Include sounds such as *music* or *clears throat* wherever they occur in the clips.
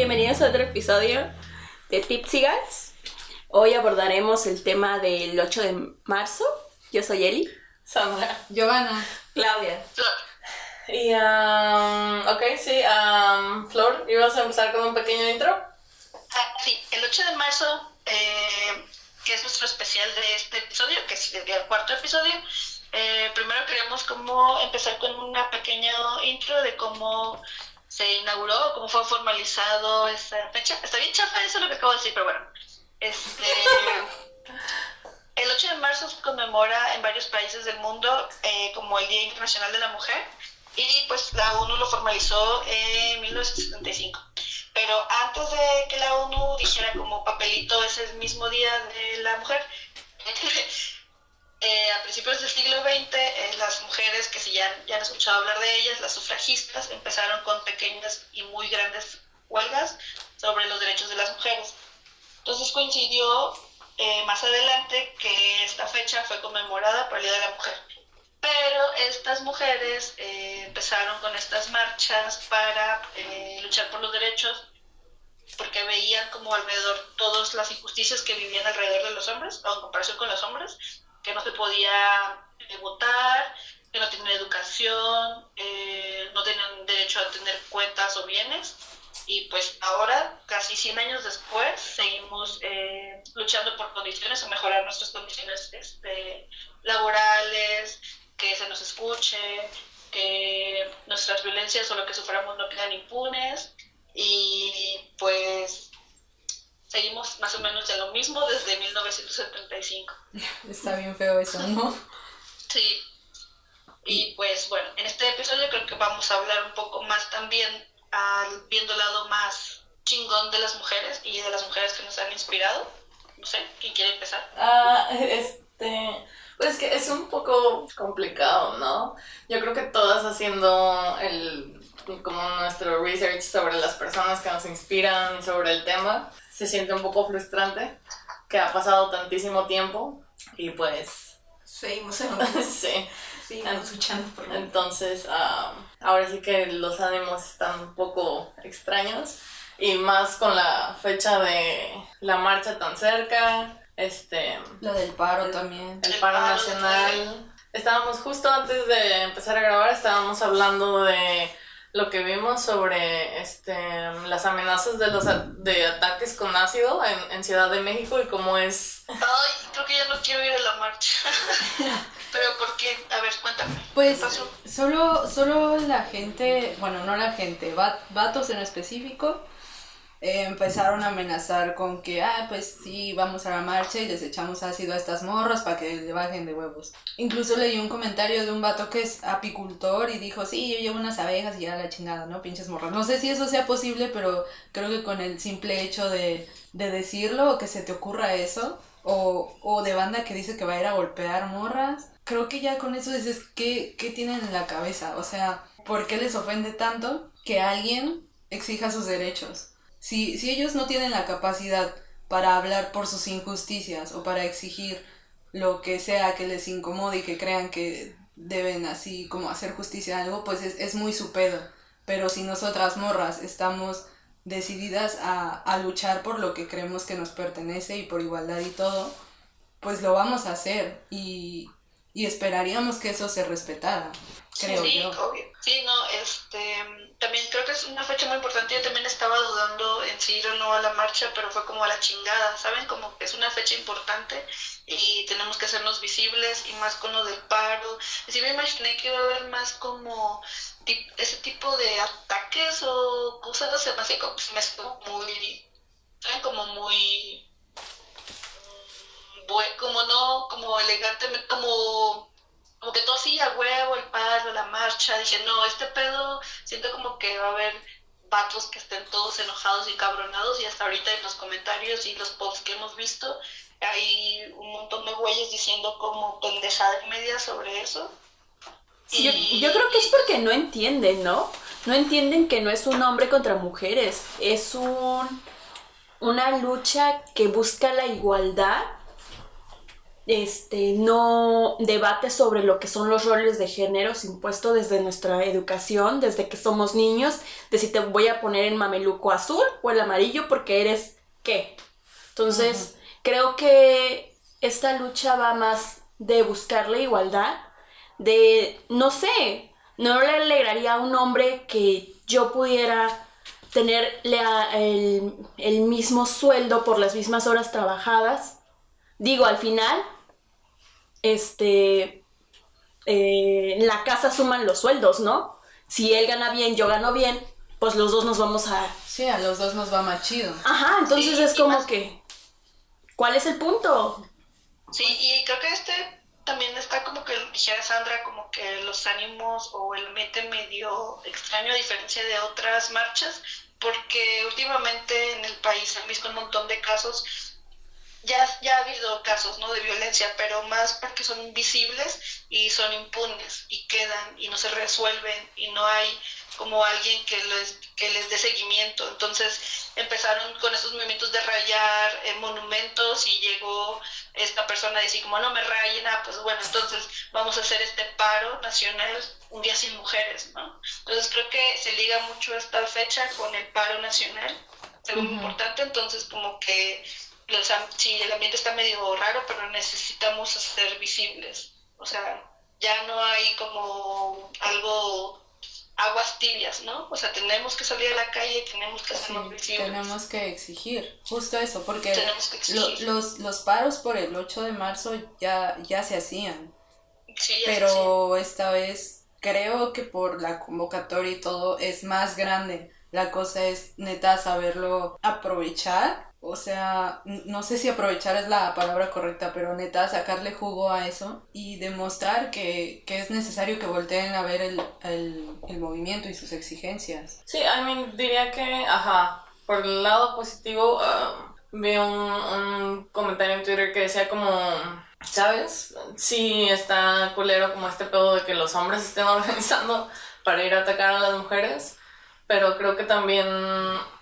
Bienvenidos a otro episodio de Tipsy Guys. Hoy abordaremos el tema del 8 de marzo. Yo soy Eli. Sandra. Giovanna. Claudia. Y, um, ok, sí, um, Flor, ¿ibas a empezar con un pequeño intro? Ah, sí, el 8 de marzo, eh, que es nuestro especial de este episodio, que es el cuarto episodio, eh, primero queríamos como empezar con una pequeña intro de cómo se inauguró, cómo fue formalizado esa fecha. Está bien chafa eso lo que acabo de decir, pero bueno. Este, el 8 de marzo se conmemora en varios países del mundo eh, como el Día Internacional de la Mujer y pues la ONU lo formalizó en 1975. Pero antes de que la ONU dijera como papelito ese mismo día de la mujer, eh, a principios del siglo XX eh, las mujeres, que si ya, ya han escuchado hablar de ellas, las sufragistas, empezaron con pequeñas y muy grandes huelgas sobre los derechos de las mujeres. Entonces coincidió eh, más adelante que esta fecha fue conmemorada por el Día de la Mujer. Pero estas mujeres eh, empezaron con estas marchas para eh, luchar por los derechos porque veían como alrededor todas las injusticias que vivían alrededor de los hombres, o en comparación con los hombres, que no se podía votar, que no tenían educación, eh, no tenían derecho a tener cuentas o bienes. Y pues ahora, casi 100 años después, seguimos eh, luchando por condiciones o mejorar nuestras condiciones este, laborales, que se nos escuche, que nuestras violencias o lo que suframos no quedan impunes. Y pues seguimos más o menos en lo mismo desde 1975. *laughs* Está bien feo eso, ¿no? Sí. Y pues bueno, en este episodio creo que vamos a hablar un poco más también al viendo el lado más chingón de las mujeres y de las mujeres que nos han inspirado. No sé, ¿quién quiere empezar? Ah, este. Pues que es un poco complicado, ¿no? Yo creo que todas haciendo el como nuestro research sobre las personas que nos inspiran y sobre el tema, se siente un poco frustrante que ha pasado tantísimo tiempo y pues Seguimos en *laughs* sí. Seguimos luchando por Entonces, ah, ahora sí que los ánimos están un poco extraños y más con la fecha de la marcha tan cerca, este, Lo del paro también. el El paro paro nacional. Estábamos justo antes de empezar a grabar, estábamos hablando de lo que vimos sobre este, las amenazas de los a- de ataques con ácido en, en Ciudad de México y cómo es Ay, creo que ya no quiero ir a la marcha. *laughs* Pero ¿por qué? A ver, cuéntame. Pues ¿Qué pasó? solo, solo la gente, bueno, no la gente, va- vatos en específico, eh, empezaron a amenazar con que, ah, pues sí, vamos a la marcha y les echamos ácido a estas morras para que le bajen de huevos. Incluso leí un comentario de un vato que es apicultor y dijo, sí, yo llevo unas abejas y ya la chingada, ¿no? Pinches morras. No sé si eso sea posible, pero creo que con el simple hecho de, de decirlo o que se te ocurra eso, o, o de banda que dice que va a ir a golpear morras, creo que ya con eso dices, ¿qué, qué tienen en la cabeza? O sea, ¿por qué les ofende tanto que alguien exija sus derechos? Si, si ellos no tienen la capacidad para hablar por sus injusticias o para exigir lo que sea que les incomode y que crean que deben así como hacer justicia a algo, pues es, es muy su pedo. Pero si nosotras morras estamos decididas a, a luchar por lo que creemos que nos pertenece y por igualdad y todo, pues lo vamos a hacer y, y esperaríamos que eso se respetara, creo sí, yo. obvio. Sí, no, este, también creo que es una fecha muy importante. Yo también estaba dudando en si ir o no a la marcha, pero fue como a la chingada, ¿saben? Como es una fecha importante y tenemos que hacernos visibles y más con lo del paro. Y sí me imaginé que iba a haber más como ese tipo de ataques o cosas, se me hace como, me como muy, ¿saben? Como muy, mm, como no, como elegantemente, como como que todo sí a huevo, el paro, la marcha, dije, no, este pedo, siento como que va a haber vatos que estén todos enojados y cabronados y hasta ahorita en los comentarios y los posts que hemos visto hay un montón de güeyes diciendo como pendejada y media sobre eso. Sí, yo, Y- yo creo que es porque no entienden, ¿no? No entienden que no es un hombre contra mujeres, es un una lucha que busca la igualdad este, no debate sobre lo que son los roles de géneros impuestos desde nuestra educación, desde que somos niños, de si te voy a poner en mameluco azul o el amarillo porque eres qué. Entonces, creo que esta lucha va más de buscar la igualdad, de, no sé, no le alegraría a un hombre que yo pudiera tener el, el mismo sueldo por las mismas horas trabajadas. Digo, al final, este, eh, en la casa suman los sueldos, ¿no? Si él gana bien, yo gano bien, pues los dos nos vamos a... Sí, a los dos nos va más chido. Ajá, entonces es como que... ¿Cuál es el punto? Sí, y creo que este también está como que, dijera Sandra, como que los ánimos o el ambiente medio extraño a diferencia de otras marchas, porque últimamente en el país han visto un montón de casos ya, ya ha habido casos ¿no? de violencia, pero más porque son invisibles y son impunes y quedan y no se resuelven y no hay como alguien que les, que les dé seguimiento. Entonces empezaron con estos movimientos de rayar eh, monumentos y llegó esta persona a decir como no me rayen, ah, pues bueno, entonces vamos a hacer este paro nacional un día sin mujeres, ¿no? Entonces creo que se liga mucho esta fecha con el paro nacional, algo muy importante, entonces como que sí, el ambiente está medio raro, pero necesitamos ser visibles. O sea, ya no hay como algo aguas tibias, ¿no? O sea, tenemos que salir a la calle, tenemos que hacernos visibles. Tenemos que exigir, justo eso, porque los, los paros por el 8 de marzo ya, ya se hacían. Sí, pero esta vez creo que por la convocatoria y todo es más grande. La cosa es neta saberlo aprovechar o sea, no sé si aprovechar es la palabra correcta, pero neta, sacarle jugo a eso y demostrar que, es necesario que volteen a ver el, movimiento y sus exigencias. Sí, I mean, diría que, ajá, por el lado positivo, um, vi un, un comentario en Twitter que decía como, ¿sabes? Sí, está culero como este pedo de que los hombres estén *laughs* organizando para ir a atacar a las mujeres pero creo que también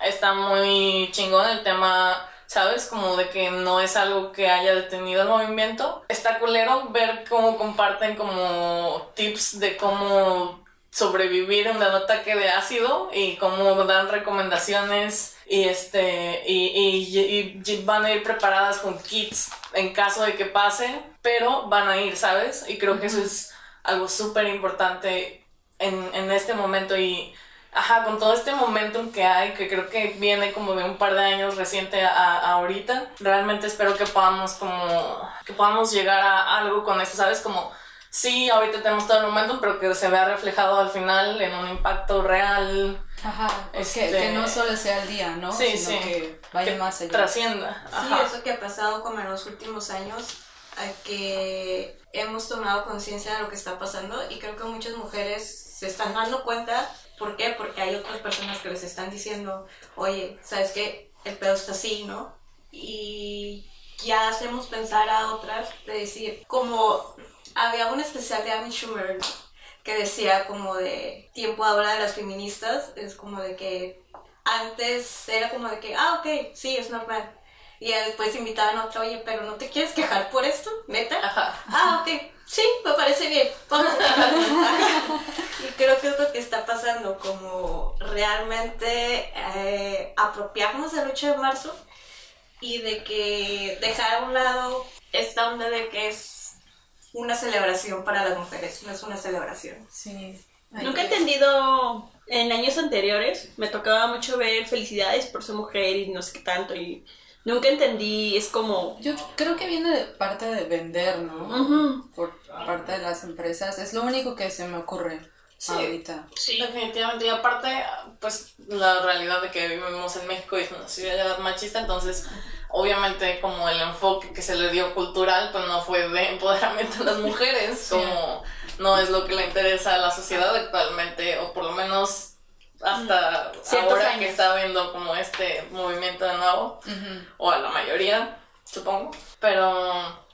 está muy chingón el tema, ¿sabes? Como de que no es algo que haya detenido el movimiento. Está culero ver cómo comparten como tips de cómo sobrevivir en un ataque de ácido y cómo dan recomendaciones y este y, y, van a ir preparadas con kits en caso de que pase, pero van a ir, ¿sabes? Y creo que eso es algo súper importante en, en este momento y ajá, con todo este momentum que hay, que creo que viene como de un par de años reciente a, ahorita, realmente espero que podamos como, que podamos llegar a algo con esto, ¿sabes? Como, sí, ahorita tenemos todo el momentum, pero que se vea reflejado al final en un impacto real. Ajá, este, que, no solo sea el día, ¿no? Sí, Sino que vaya más allá. Trascienda. Sí, eso que ha pasado como en los últimos años, a que hemos tomado conciencia de lo que está pasando y creo que muchas mujeres se están dando cuenta ¿Por qué? Porque hay otras personas que les están diciendo, oye, ¿sabes qué? El pedo está así, ¿no? Y ya hacemos pensar a otras de decir, como había un especial de Amy Schumer que decía como de tiempo ahora de las feministas, es como de que antes era como de que, ah, ok, sí, es normal. Y después invitaban a otra, oye, pero ¿no te quieres quejar por esto? ¿Neta? Ajá. Ah, ok, sí, me parece bien. *laughs* y creo que es lo que está pasando, como realmente eh, apropiarnos del 8 de marzo y de que dejar a un lado esta onda de que es una celebración para las mujeres, no es una celebración. Sí. Nunca he entendido, en años anteriores me tocaba mucho ver felicidades por ser mujer y no sé qué tanto y Nunca entendí, es como... Yo creo que viene de parte de vender, ¿no? Por parte de las empresas. Es lo único que se me ocurre ahorita. Sí, definitivamente. Y aparte, pues la realidad de que vivimos en México es una ciudad machista, entonces obviamente como el enfoque que se le dio cultural, pues no fue de empoderamiento de las mujeres, como no es lo que le interesa a la sociedad actualmente, o por lo menos hasta ahora que está viendo como este movimiento de nuevo, o a la mayoría, supongo. Pero,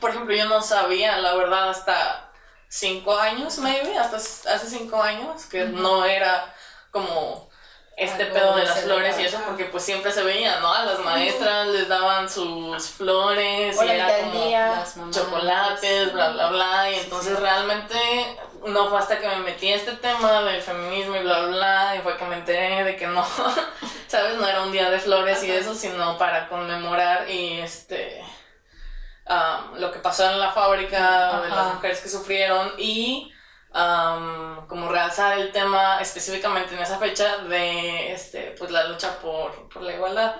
por ejemplo, yo no sabía, la verdad, hasta cinco años, maybe, hasta hace cinco años, que no era como este Algo pedo de las flores y eso porque pues siempre se veía, ¿no? A las maestras les daban sus flores O y era como mamás. chocolates, bla, bla, bla. Y Sí, entonces sí. realmente no fue hasta que me metí a este tema del feminismo y bla, bla, bla. Y fue que me enteré de que no, *laughs* ¿sabes? No era un día de flores y eso, sino para conmemorar y este. lo que pasó en la fábrica, de las mujeres que sufrieron y. am, como realzar el tema específicamente en esa fecha de este pues la lucha por, por la igualdad.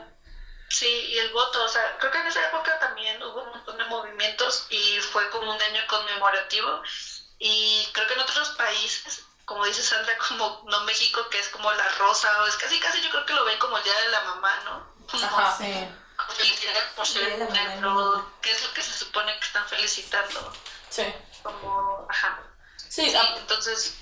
Sí, y el voto, o sea, creo que en esa época también hubo un montón de movimientos y fue como un año conmemorativo. Y creo que en otros países, como dice Sandra, como no México, que es como la rosa, o es casi casi yo creo que lo ven como el día de la mamá, ¿no? Ajá. Sí. por ser. ¿qué es lo que se supone que están felicitando? Sí. Como, ajá. Sí, Sí, ah, entonces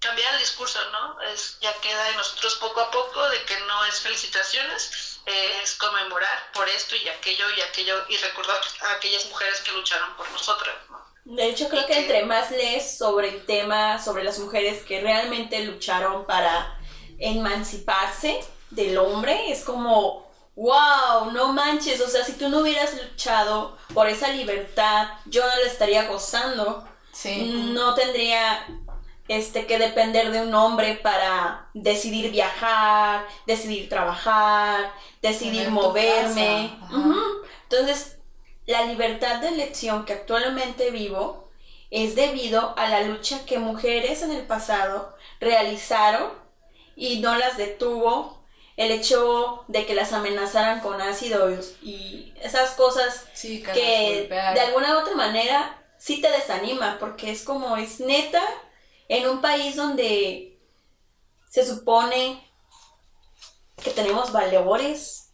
cambiar el discurso, ¿no? Es, ya queda en nosotros poco a poco de que no es felicitaciones, eh, es conmemorar por esto y aquello y aquello y recordar a aquellas mujeres que lucharon por nosotras, ¿no? De hecho, creo que entre más lees sobre el tema, sobre las mujeres que realmente lucharon para emanciparse del hombre, es como, wow, no manches, o sea, si tú no hubieras luchado por esa libertad, yo no la estaría gozando, Sí. no tendría este que depender de un hombre para decidir viajar, decidir trabajar, decidir moverme. Entonces, la libertad de elección que actualmente vivo es debido a la lucha que mujeres en el pasado realizaron y no las detuvo el hecho de que las amenazaran con ácidos y esas cosas Sí, que, que de alguna u otra manera sí te desanima, porque es como, es neta, en un país donde se supone que tenemos valores,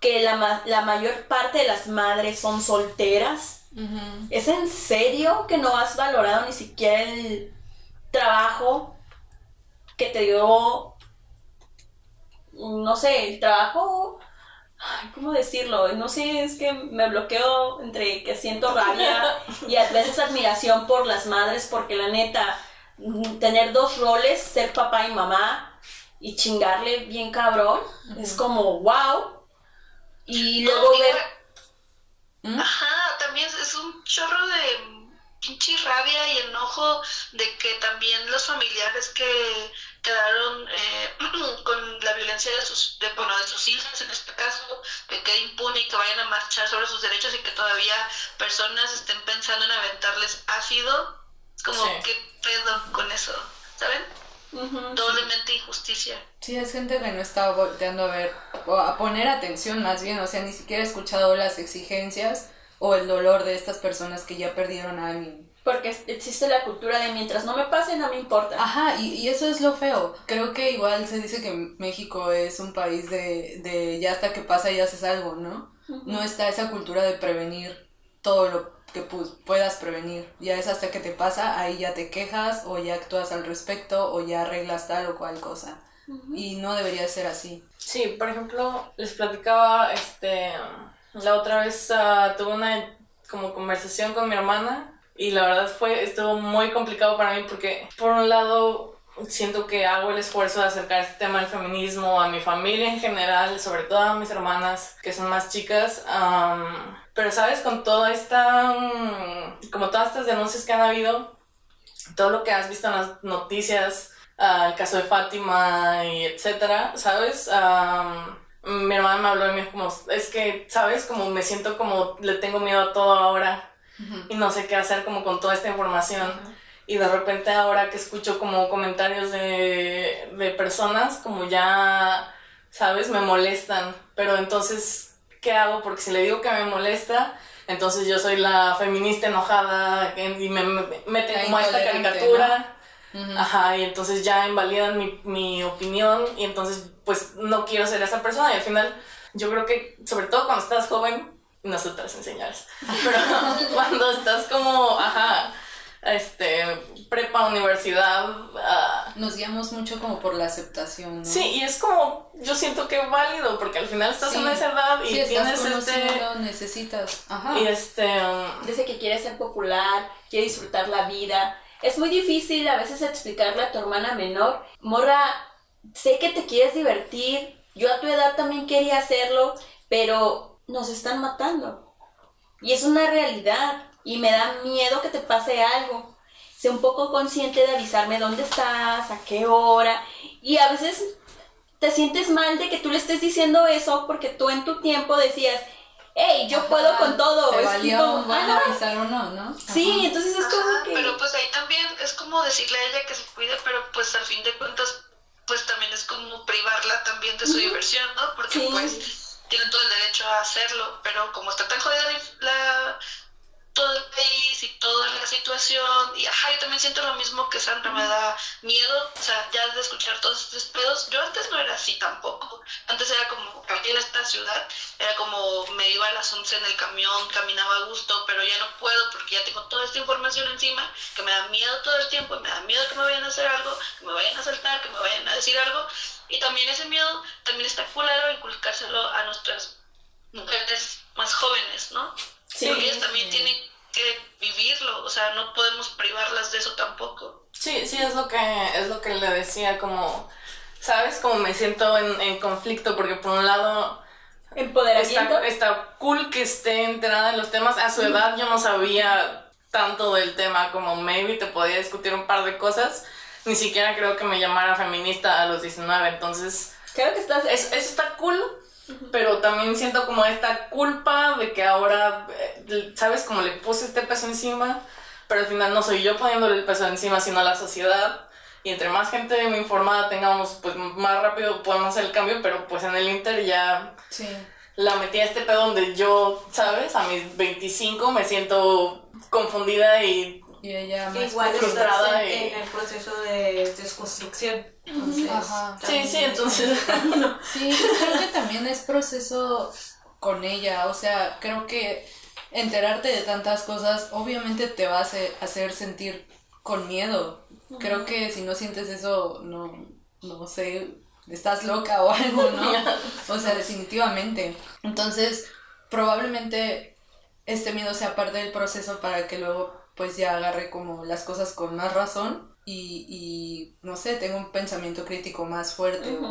que la, la mayor parte de las madres son solteras. ¿Es en serio que no has valorado ni siquiera el trabajo que te dio, no sé, el trabajo, ay, ¿cómo decirlo? No sé, es que me bloqueo entre que siento rabia *laughs* y a veces admiración por las madres, porque la neta, tener dos roles, ser papá y mamá y chingarle bien cabrón, es como wow. Y luego No, ver... ¿Mm? Ajá, también es un chorro de pinche rabia y enojo de que también los familiares que quedaron eh, *clears throat* con la violencia de sus, de, bueno, de sus hijas en este caso, que quede impune y que vayan a marchar sobre sus derechos y que todavía personas estén pensando en aventarles ácido, es como, Sí. ¿qué pedo con eso? ¿Saben? Doblemente injusticia. Sí, es gente que no está volteando a ver, o a poner atención más bien, o sea, ni siquiera ha escuchado las exigencias o el dolor de estas personas que ya perdieron a alguien. Porque existe la cultura de mientras no me pase, no me importa. Ajá, y, y eso es lo feo. Creo que igual se dice que México es un país de, de ya hasta que pasa y haces algo, ¿no? No está esa cultura de prevenir todo lo que pu- puedas prevenir. Ya es hasta que te pasa, ahí ya te quejas o ya actúas al respecto o ya arreglas tal o cual cosa. Y no debería ser así. Sí, por ejemplo, les platicaba, este, la otra vez ah, tuve una como conversación con mi hermana y la verdad fue, estuvo muy complicado para mí porque por un lado siento que hago el esfuerzo de acercar este tema del feminismo a mi familia en general, sobre todo a mis hermanas que son más chicas, am, pero sabes, con toda esta, mm, como todas estas denuncias que han habido, todo lo que has visto en las noticias, ah, el caso de Fátima y etcétera, ¿sabes? Am, mi hermana me habló y me dijo como, es que, ¿sabes? Como me siento como le tengo miedo a todo ahora y no sé qué hacer como con toda esta información. Y de repente ahora que escucho como comentarios de, de personas, como ya, ¿sabes? Me molestan. Pero entonces, ¿qué hago? Porque si le digo que me molesta, entonces yo soy la feminista enojada y me, me meten como a esta caricatura. Ujú. Ajá, y entonces ya invalidan mi, mi opinión y entonces pues no quiero ser esa persona y al final yo creo que sobre todo cuando estás joven, nosotras señores, pero *laughs* cuando estás como, ajá, este, prepa, universidad, ah, Nos guiamos mucho como por la aceptación, ¿no? sí, y es como, yo siento que es válido porque al final estás Sí. en esa edad y estás tienes este, necesitas. Ajá. y este, um, Dice que quiere ser popular, quiere disfrutar la vida. Es muy difícil a veces explicarle a tu hermana menor, morra, sé que te quieres divertir, yo a tu edad también quería hacerlo, pero nos están matando. Y es una realidad y me da miedo que te pase algo. Sé un poco consciente de avisarme dónde estás, a qué hora. Y a veces te sientes mal de que tú le estés diciendo eso porque tú en tu tiempo decías, hey, yo puedo con todo. Te Es valió como, bueno avisar o no, ¿no? Sí, entonces es como Ajá, que... Pero pues ahí también es como decirle a ella que se cuide, pero pues al fin de cuentas, pues también es como privarla también de su diversión, ¿no? Porque Sí. pues tiene todo el derecho a hacerlo, pero como está tan jodida la, todo el país y toda la situación, y ajá, yo también siento lo mismo que Sandra, me da miedo, o sea, ya de escuchar todos estos pedos, yo antes no era así tampoco, antes era como, aquí en esta ciudad, era como, me iba a las 11 en el camión, caminaba a gusto, pero ya no puedo porque ya tengo toda esta información encima, que me da miedo todo el tiempo, y me da miedo que me vayan a hacer algo, que me vayan a saltar, que me vayan a decir algo, y también ese miedo, también está culero inculcárselo a nuestras mujeres más jóvenes, ¿no? Sí. Porque ellas también tienen que vivirlo, o sea, no podemos privarlas de eso tampoco. Sí, sí, es lo que, es lo que le decía, como, ¿sabes? Como me siento en, en conflicto, porque por un lado Empoderamiento. está, está cool que esté enterada de los temas. A su edad yo no sabía tanto del tema, como maybe te podía discutir un par de cosas. Ni siquiera creo que me llamara feminista a los 19, entonces Creo que estás... es- eso está cool, pero también siento como esta culpa de que ahora, eh, ¿sabes? Como le puse este peso encima, pero al final no soy yo poniéndole el peso encima, sino la sociedad. Y entre más gente informada tengamos, pues más rápido podemos hacer el cambio, pero pues en el Inter ya Sí. la metí a este pedo donde yo, ¿sabes? A mis 25 me siento confundida y... Y ella Que más igual frustrada en, y- en el proceso de desconstrucción. Entonces, Ajá. Sí, sí, es- entonces... *laughs* *laughs* Sí, creo que también es proceso con ella, o sea, creo que enterarte de tantas cosas obviamente te va a hacer, hacer sentir con miedo. Creo que si no sientes eso, no, no sé, estás loca o algo, ¿no? *laughs* O sea, definitivamente. Entonces, probablemente este miedo sea parte del proceso para que luego pues ya agarre como las cosas con más razón y, y no sé, tenga un pensamiento crítico más fuerte.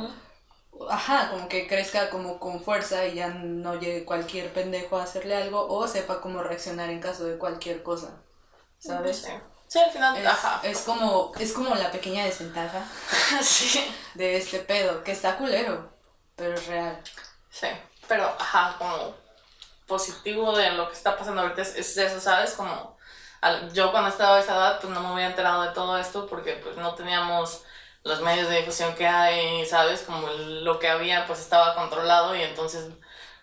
o- ajá, como que crezca como con fuerza y ya no llegue cualquier pendejo a hacerle algo o sepa cómo reaccionar en caso de cualquier cosa, ¿sabes? Sí, Sí, al final, Es, ajá. es como es como la pequeña desventaja *laughs* Sí, de este pedo, que está culero, pero es real. sí. Pero, ajá, como positivo de lo que está pasando ahorita es, es eso, ¿sabes? Como yo cuando estaba a esa edad, pues no me había enterado de todo esto porque pues no teníamos los medios de difusión que hay, ¿sabes? Como lo que había pues estaba controlado y entonces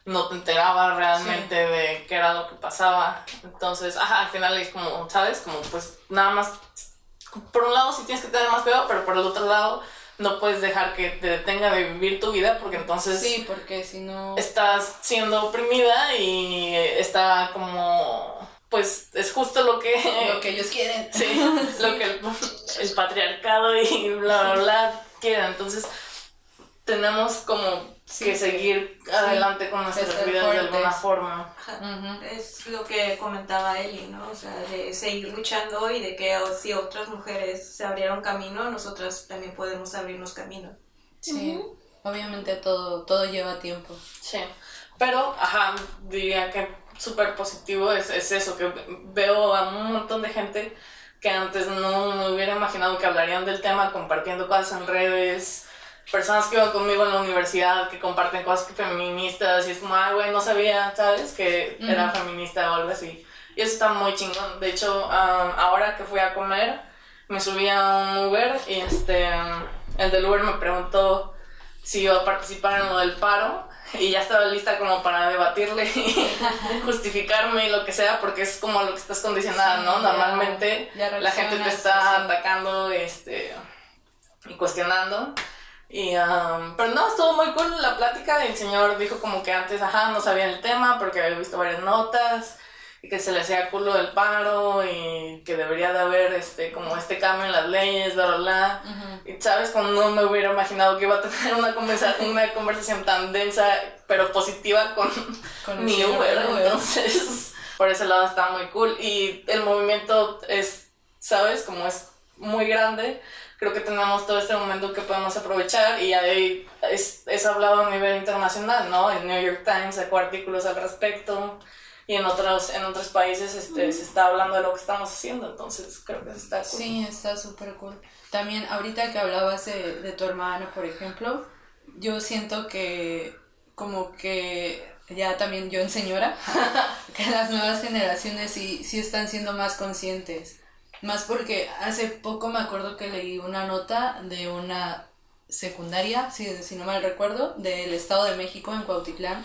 no te enteraba realmente de qué era lo que pasaba. Entonces, ajá, al final es como, ¿sabes? Como pues nada más, por un lado sí tienes que tener más cuidado, pero por el otro lado no puedes dejar que te detenga de vivir tu vida porque entonces Sí, porque si no estás siendo oprimida y está como, pues es justo lo que... lo que ellos quieren. *laughs* Sí, lo que el, *laughs* el patriarcado y bla, bla, bla quieren. Entonces, tenemos como Sí. que seguir adelante con nuestras vidas de alguna forma. Es lo que comentaba Eli, ¿no? O sea, de seguir luchando y de que o- si otras mujeres se abrieron camino, nosotras también podemos abrirnos camino. Sí, obviamente todo todo lleva tiempo. Sí. Pero, ajá, diría que súper positivo es, es eso, que veo a un montón de gente que antes no me hubiera imaginado que hablarían del tema, compartiendo cosas en redes, personas que iban conmigo en la universidad, que comparten cosas feministas, y es como, ay, güey, no sabía, ¿sabes? Que era feminista o algo así. Y eso está muy chingón. De hecho, um, ahora que fui a comer, me subí a un Uber y este, el del Uber me preguntó si iba a participar en lo del paro *laughs* y ya estaba lista como para debatirle y *laughs* justificarme y lo que sea porque es como a lo que estás condicionada, Sí, ¿no? Normalmente ya la gente te está atacando este, y cuestionando. Y, um, pero no, estuvo muy cool la plática. El señor dijo como que antes, ajá, no sabía el tema porque había visto varias notas y que se le hacía culo del paro y que debería de haber este como este cambio en las leyes, bla, bla, bla. Y sabes, como no me hubiera imaginado que iba a tener una, conversa una conversación tan densa pero positiva con, Con mi Uber. Entonces, por ese lado está muy cool. Y el movimiento es, sabes, como es muy grande creo que tenemos todo este momento que podemos aprovechar y ahí es, es hablado a nivel internacional, ¿no? En New York Times sacó artículos al respecto y en otros, en otros países este, se está hablando de lo que estamos haciendo, entonces creo que está cool. Sí, está súper cool. También ahorita que hablabas de, de tu hermana, por ejemplo, yo siento que como que ya también yo en señora, *laughs* que las nuevas generaciones sí, sí están siendo más conscientes. Más porque hace poco me acuerdo que leí una nota de una secundaria, si, si no mal recuerdo, del Estado de México en Cuautitlán,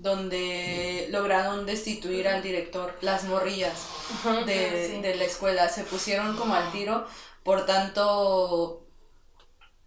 donde lograron destituir al director, las morrillas de, de la escuela, se pusieron como al tiro por tanto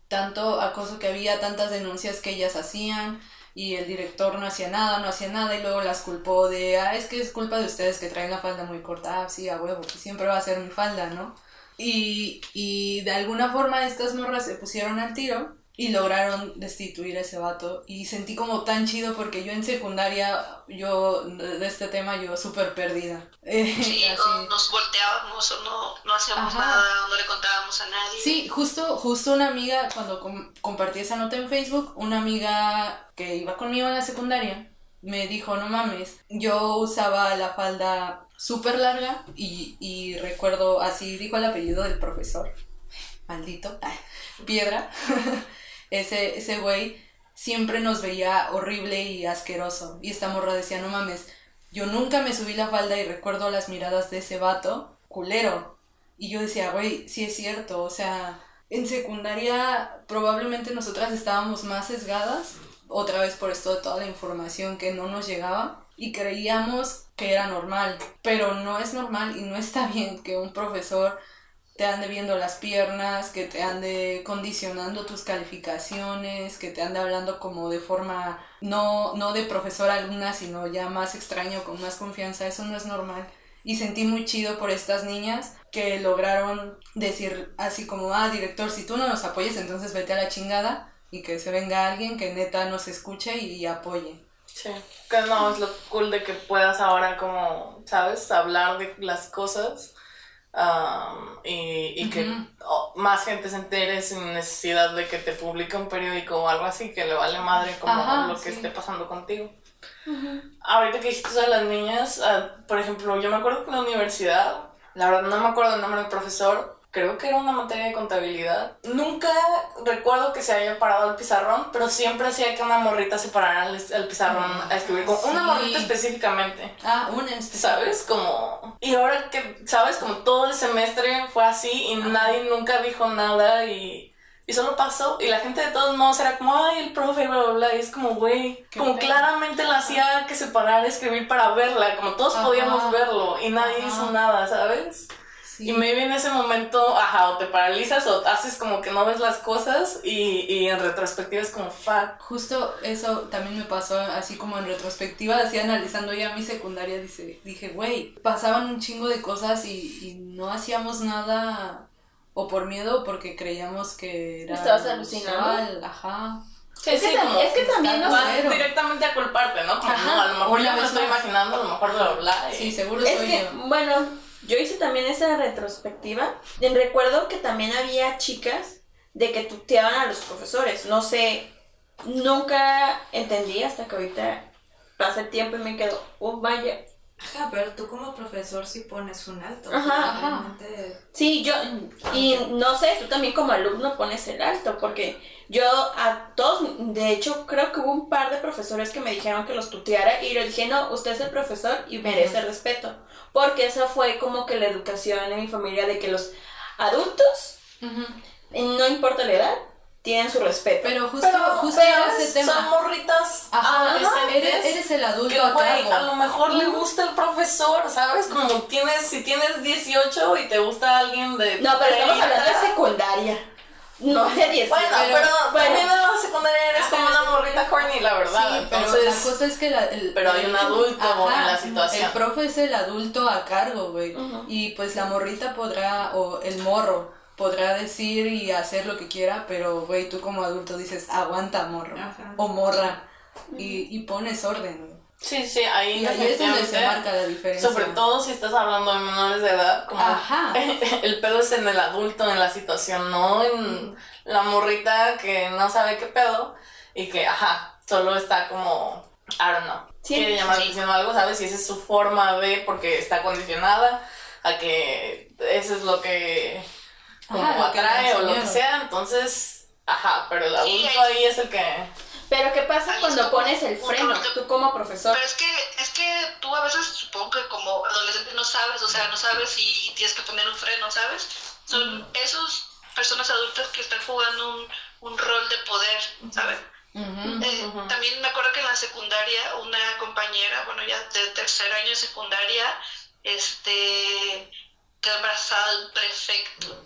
tanto acoso que había, tantas denuncias que ellas hacían y el director no hacía nada, no hacía nada y luego las culpó de, ah, es que es culpa de ustedes que traen la falda muy corta, ah, sí, a huevo, que siempre va a ser mi falda, ¿no? Y, y de alguna forma estas morras se pusieron al tiro y lograron destituir a ese vato y sentí como tan chido porque yo en secundaria, yo de este tema, yo súper perdida. *laughs* Sí, no, nos volteábamos o no, no hacíamos Ajá. nada, no le contábamos a nadie. Sí, justo, justo una amiga, cuando com- compartí esa nota en Facebook, una amiga que iba conmigo en la secundaria, me dijo, no mames, yo usaba la falda súper larga y, y recuerdo, así dijo el apellido del profesor, maldito, *laughs* piedra, ese, ese güey siempre nos veía horrible y asqueroso y esta morra decía, no mames, yo nunca me subí la falda y recuerdo las miradas de ese vato, culero. Y yo decía, güey, sí es cierto, o sea, en secundaria probablemente nosotras estábamos más sesgadas, otra vez por esto de toda la información que no nos llegaba, y creíamos que era normal, pero no es normal y no está bien que un profesor te ande viendo las piernas, que te ande condicionando tus calificaciones, que te ande hablando como de forma no, no de profesor alumna, sino ya más extraño, con más confianza, eso no es normal. Y sentí muy chido por estas niñas que lograron decir así como, ah, director, si tú no nos apoyas, entonces vete a la chingada y que se venga alguien que neta nos escuche y apoye. Sí, que es lo cool de que puedas ahora como, ¿sabes? Hablar de las cosas um, y, y que oh, más gente se entere sin necesidad de que te publique un periódico o algo así, que le vale madre como Ajá, lo que sí. esté pasando contigo. Ahorita que dijiste a las niñas, ah, por ejemplo, yo me acuerdo que en la universidad, la verdad no me acuerdo el nombre del profesor, creo que era una materia de contabilidad. Nunca recuerdo que se haya parado el pizarrón, pero siempre hacía que una morrita se parara al, al pizarrón a escribir, con una Sí. morrita específicamente. Ah, una. ¿Sabes? Como... Y ahora que, ¿sabes? Como todo el semestre fue así y nadie nunca dijo nada y... Y solo pasó y la gente de todos modos era como, ay, el profe, bla, bla, bla. Y es como, güey, como pena. claramente la hacía que se parara a escribir para verla, como todos Ajá. podíamos verlo y nadie Ajá. hizo nada, ¿sabes? Sí. Y maybe en ese momento, ajá, o te paralizas o haces como que no ves las cosas y, y en retrospectiva es como, fuck. Justo eso también me pasó así como en retrospectiva, así analizando ya mi secundaria, dice, dije, güey, pasaban un chingo de cosas y, y no hacíamos nada o por miedo o porque creíamos que era Estabas alucinando. ajá. Sí, Es que sí, tam- como es que también nos- vas directamente a culparte, ¿no? Como, Ajá, no, a lo mejor ya me lo estoy imaginando, a lo mejor bla, bla, Sí, seguro Es soy que, yo. bueno, yo hice también esa retrospectiva. Y recuerdo que también había chicas de que tuteaban a los profesores. No sé, nunca entendí hasta que ahorita pasa el tiempo y me quedo, oh, vaya. Ajá, pero tú como profesor sí pones un alto. Ajá, Sí, yo, y no sé, tú también como alumno pones el alto, porque yo a todos, de hecho, creo que hubo un par de profesores que me dijeron que los tuteara y yo dije, no, usted es el profesor y merece respeto, porque esa fue como que la educación en mi familia de que los adultos, no importa la edad, tienen su respeto. Pero justo, Pero, justo pero ese tema. son morritas Ajá, adolescentes eres, eres el adulto a a lo mejor le gusta el profesor, ¿sabes? Como tienes, si tienes 18 y te gusta alguien de no, pero estamos 30, hablando de secundaria, no *laughs* de 10. Bueno, Pero- pero, bueno. también la secundaria eres como Ajá, una morrita horny, la verdad. Sí, pero Entonces, la cosa es que la- el, pero hay un adulto en la situación. El profe es el adulto a cargo, güey. Y pues la morrita podrá, o el morro, podrá decir y hacer lo que quiera, pero, güey, tú como adulto dices, aguanta, morro. Ajá. O morra. Y, y pones orden, güey. Sí, sí, ahí Y ahí es donde se definitivamente, marca la diferencia. Sobre todo si estás hablando de menores de edad, como Ajá. *laughs* el pedo es en el adulto, en la situación, no en la morrita que no sabe qué pedo y que, ajá, solo está como, I don't know, Sí, quiere llamar la sí. atención o algo, ¿sabes? Y esa es su forma de, porque está condicionada a que eso es lo que como Ajá, lo que le atrae o lo que sea, entonces, ajá, pero el adulto ahí es el que... Pero ¿qué pasa cuando pones el freno? Tú como profesor. Pero es que, es que tú a veces supongo que como adolescente no sabes, o sea, no sabes si tienes que poner un freno, ¿sabes? Son esos personas adultas que están jugando un, un rol de poder, ¿sabes? Eh. También me acuerdo que en la secundaria una compañera, bueno, ya de tercer año de secundaria, este, quedó embarazada de un prefecto,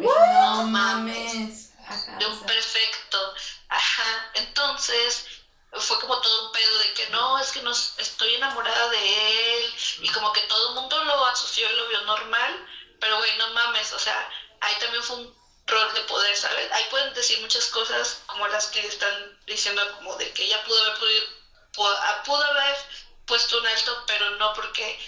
No mames. Ajá, de un sea, prefecto. Ajá, entonces fue como todo un pedo de que no, es que no estoy enamorada de él y como que todo el mundo lo asoció y lo vio normal, pero güey, no mames, o sea, ahí también fue un rol de poder, ¿sabes? Ahí pueden decir muchas cosas como las que están diciendo como de que ella pudo haber podido, pu- ah, pudo haber puesto un alto, pero no porque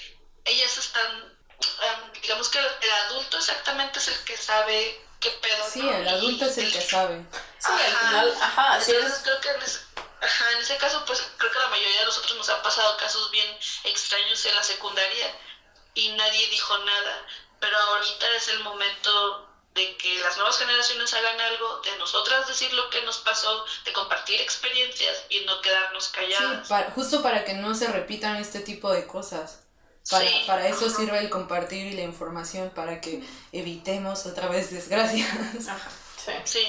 ellas están, em, digamos que el adulto exactamente es el que sabe qué pedo. Sí, el adulto es el que sabe. Sí, al Ajá. final, ajá, sí Entonces es... creo que en ese, ajá, en ese caso, pues creo que la mayoría de nosotros nos han pasado casos bien extraños en la secundaria y nadie dijo nada. Pero ahorita es el momento de que las nuevas generaciones hagan algo, de nosotras decir lo que nos pasó, de compartir experiencias y no quedarnos Sí, calladas. para- justo para que no se repitan este tipo de cosas. Para, Sí. para eso sirve el compartir y la información, para que evitemos otra vez desgracias. Ajá. Sí. Sí.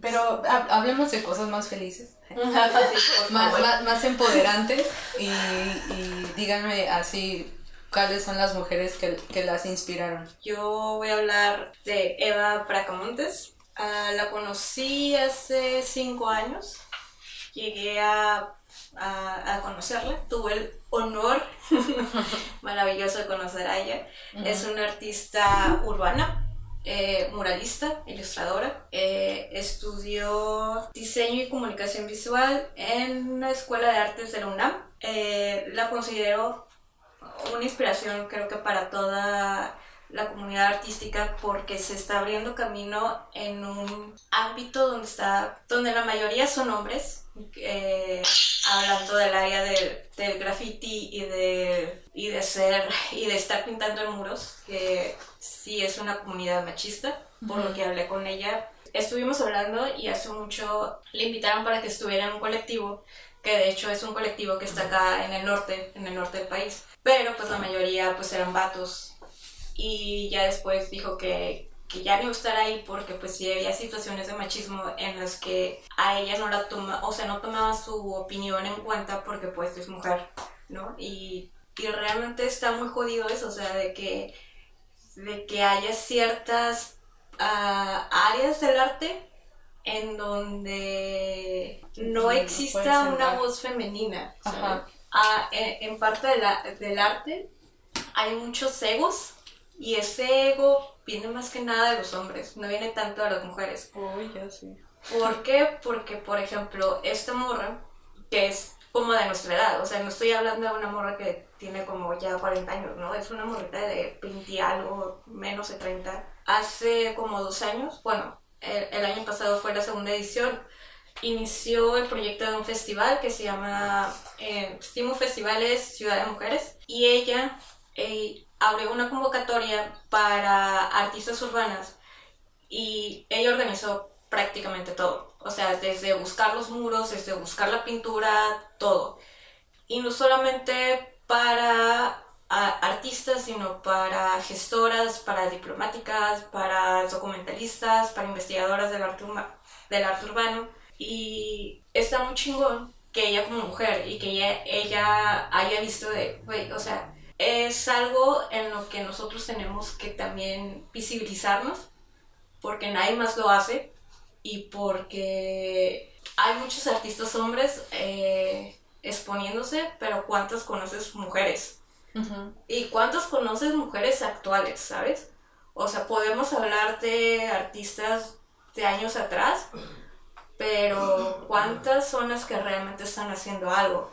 Pero ha- hablemos de cosas más felices, *laughs* Sí, por más, favor. más, más empoderantes y, y díganme así cuáles son las mujeres que, que las inspiraron. Yo voy a hablar de Eva Bracamontes. Ah, la conocí hace cinco años. Llegué a, a, a conocerla. Tuve el honor *laughs* maravilloso de conocer a ella. Es una artista urbana, eh, muralista, ilustradora. Eh, estudió diseño y comunicación visual en una escuela de artes de la UNAM. Eh, la considero una inspiración creo que para toda la comunidad artística porque se está abriendo camino en un ámbito donde está donde la mayoría son hombres eh, hablando del área del, del graffiti y de y de ser y de estar pintando en muros que sí es una comunidad machista por lo que hablé con ella. Estuvimos hablando y hace mucho le invitaron para que estuviera en un colectivo que de hecho es un colectivo que está acá en el norte en el norte del país. Pero pues la mayoría pues eran vatos y ya después dijo que, que ya no iba a estar ahí porque pues sí había situaciones de machismo en las que a ella no la toma, o sea, no tomaba su opinión en cuenta porque pues es mujer, ¿no? Y, y realmente está muy jodido eso, o sea, de que, de que haya ciertas ah, áreas del arte en donde no Sí, exista una voz femenina. Ajá. Ah, en, en parte de la- del arte hay muchos egos y ese ego viene más que nada de los hombres, no viene tanto de las mujeres. Uy, ya sí. ¿Por qué? Porque, por ejemplo, esta morra, que es como de nuestra edad, o sea, no estoy hablando de una morra que tiene como ya 40 años, ¿no? Es una morrita de 20 y algo, menos de 30. Hace como dos años, bueno, el, el año pasado fue la segunda edición, inició el proyecto de un festival que se llama eh, Stimu Festivales Ciudad de Mujeres y ella eh, abrió una convocatoria para artistas urbanas y ella organizó prácticamente todo. O sea, desde buscar los muros, desde buscar la pintura, todo. Y no solamente para artistas, sino para gestoras, para diplomáticas, para documentalistas, para investigadoras del arte, del arte urbano. Y está muy chingón que ella como mujer y que ella, ella haya visto de, o sea, es algo en lo que nosotros tenemos que también visibilizarnos porque nadie más lo hace y porque hay muchos artistas hombres eh, exponiéndose, pero ¿cuántas conoces mujeres? ¿Y cuántas conoces mujeres actuales, sabes? O sea, podemos hablar de artistas de años atrás, pero ¿cuántas son las que realmente están haciendo algo?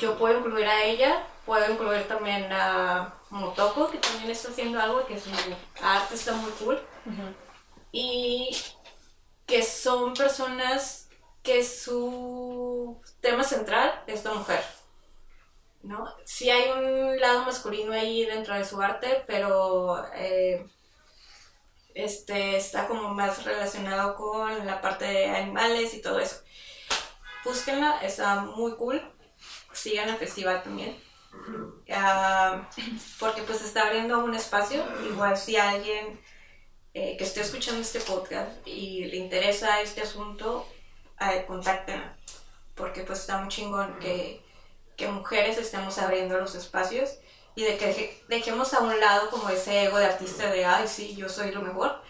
Yo puedo incluir a ella, puedo incluir también a Motoko, que también está haciendo algo, que su arte está muy cool. Y que son personas que su tema central es la mujer. ¿no? Sí hay un lado masculino ahí dentro de su arte, pero eh, este, está como más relacionado con la parte de animales y todo eso. Búsquenla, está muy cool. Sigan el festival también. Ah, porque pues está abriendo un espacio. Igual si alguien eh, que esté escuchando este podcast y le interesa este asunto, eh, contáctenla. Porque pues está muy chingón que, que mujeres estemos abriendo los espacios y de que dejemos a un lado como ese ego de artista de, ay, sí, yo soy lo mejor,